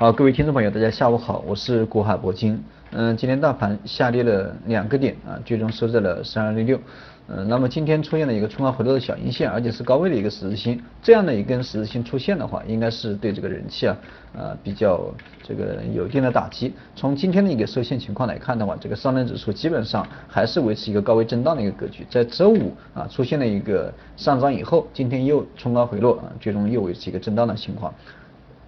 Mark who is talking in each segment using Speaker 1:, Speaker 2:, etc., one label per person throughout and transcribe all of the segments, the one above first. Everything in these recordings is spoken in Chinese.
Speaker 1: 好，各位听众朋友，大家下午好，我是国海铂金。嗯，今天大盘下跌了两个点啊，最终收在了三二六六。嗯，那么今天出现了一个冲高回落的小阴线，而且是高位的一个十字星，这样的一根十字星出现的话，应该是对这个人气啊，呃比较这个有一定的打击。从今天的一个收线情况来看的话，这个上证指数基本上还是维持一个高位震荡的一个格局。在周五啊出现了一个上涨以后，今天又冲高回落啊，最终又维持一个震荡的情况。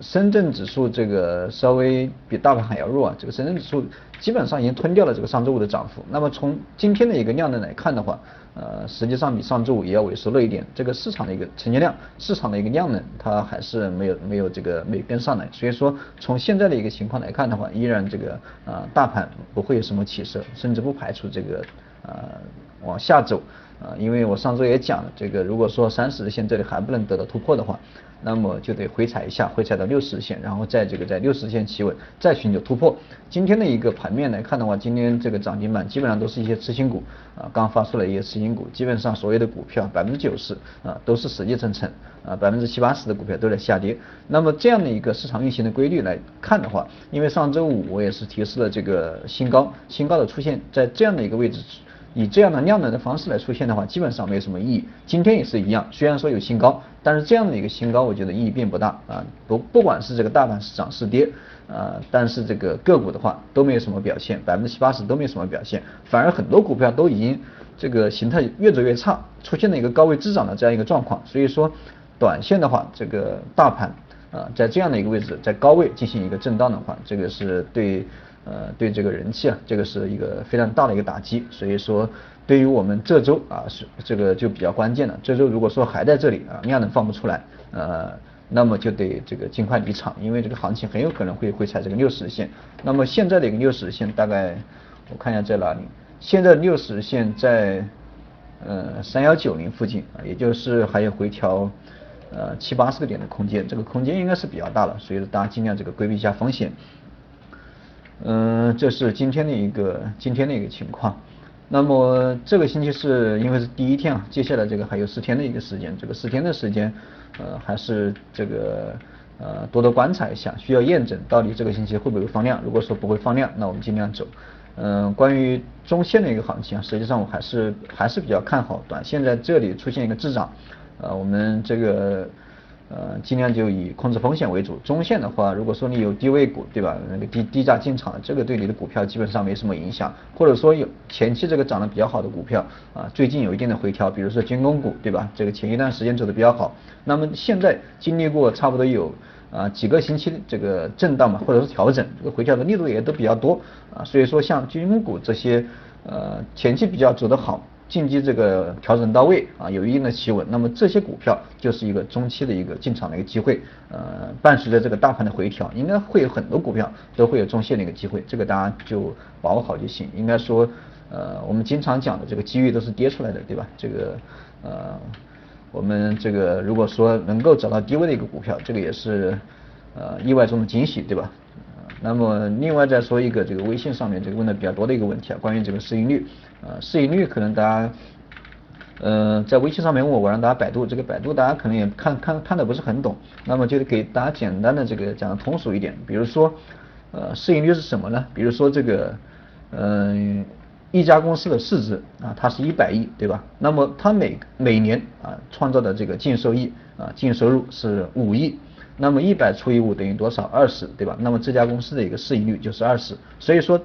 Speaker 1: 深圳指数这个稍微比大盘还要弱啊，这个深圳指数基本上已经吞掉了这个上周五的涨幅。那么从今天的一个量能来看的话，呃，实际上比上周五也要萎缩了一点。这个市场的一个成交量，市场的一个量能，它还是没有没有这个没跟上来。所以说从现在的一个情况来看的话，依然这个呃大盘不会有什么起色，甚至不排除这个呃往下走啊。因为我上周也讲了，这个如果说三十日线这里还不能得到突破的话。那么就得回踩一下，回踩到六十日线，然后在这个在六十日线企稳，再寻求突破。今天的一个盘面来看的话，今天这个涨停板基本上都是一些次新股啊，刚发出来一些次新股，基本上所有的股票百分之九十啊都是死气沉沉啊，百分之七八十的股票都在下跌。那么这样的一个市场运行的规律来看的话，因为上周五我也是提示了这个新高，新高的出现在这样的一个位置。以这样的量能的方式来出现的话，基本上没有什么意义。今天也是一样，虽然说有新高，但是这样的一个新高，我觉得意义并不大啊。不，不管是这个大盘是涨是跌啊，但是这个个股的话都没有什么表现，百分之七八十都没有什么表现，反而很多股票都已经这个形态越走越差，出现了一个高位滞涨的这样一个状况。所以说，短线的话，这个大盘啊，在这样的一个位置，在高位进行一个震荡的话，这个是对。呃，对这个人气啊，这个是一个非常大的一个打击，所以说对于我们这周啊是这个就比较关键了。这周如果说还在这里啊，量能放不出来，呃，那么就得这个尽快离场，因为这个行情很有可能会会踩这个六十线。那么现在的一个六十线大概我看一下在哪里？现在六十线在呃三幺九零附近啊，也就是还有回调呃七八十个点的空间，这个空间应该是比较大了，所以大家尽量这个规避一下风险。嗯，这是今天的一个今天的一个情况。那么这个星期是因为是第一天啊，接下来这个还有四天的一个时间，这个四天的时间，呃，还是这个呃多多观察一下，需要验证到底这个星期会不会放量。如果说不会放量，那我们尽量走。嗯，关于中线的一个行情啊，实际上我还是还是比较看好，短线在这里出现一个滞涨，呃，我们这个。呃，尽量就以控制风险为主。中线的话，如果说你有低位股，对吧？那个低低价进场，这个对你的股票基本上没什么影响。或者说有前期这个涨得比较好的股票啊，最近有一定的回调，比如说军工股，对吧？这个前一段时间走的比较好，那么现在经历过差不多有啊几个星期这个震荡嘛，或者是调整，这个回调的力度也都比较多啊。所以说像军工股这些呃前期比较走得好。近期这个调整到位啊，有一定的企稳，那么这些股票就是一个中期的一个进场的一个机会。呃，伴随着这个大盘的回调，应该会有很多股票都会有中线的一个机会，这个大家就把握好就行。应该说，呃，我们经常讲的这个机遇都是跌出来的，对吧？这个呃，我们这个如果说能够找到低位的一个股票，这个也是呃意外中的惊喜，对吧？那么另外再说一个这个微信上面这个问的比较多的一个问题啊，关于这个市盈率，呃，市盈率可能大家，呃，在微信上面问我，我让大家百度，这个百度大家可能也看看看的不是很懂，那么就给大家简单的这个讲的通俗一点，比如说，呃，市盈率是什么呢？比如说这个，嗯，一家公司的市值啊，它是一百亿，对吧？那么它每每年啊创造的这个净收益啊净收入是五亿。那么一百除以五等于多少？二十，对吧？那么这家公司的一个市盈率就是二十。所以说，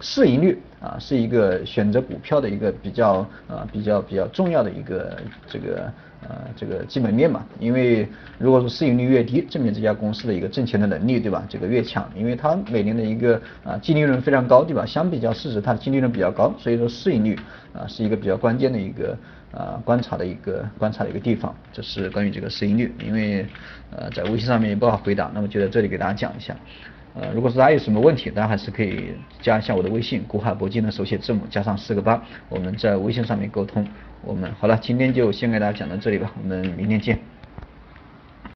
Speaker 1: 市盈率啊是一个选择股票的一个比较啊比较比较重要的一个这个呃这个基本面嘛。因为如果说市盈率越低，证明这家公司的一个挣钱的能力，对吧？这个越强，因为它每年的一个啊净利润非常高，对吧？相比较市值，它的净利润比较高，所以说市盈率啊是一个比较关键的一个。啊，观察的一个观察的一个地方，这是关于这个市盈率，因为呃在微信上面也不好回答，那么就在这里给大家讲一下。呃，如果是大家有什么问题，大家还是可以加一下我的微信，古海铂金的手写字母加上四个八，我们在微信上面沟通。我们好了，今天就先给大家讲到这里吧，我们明天见。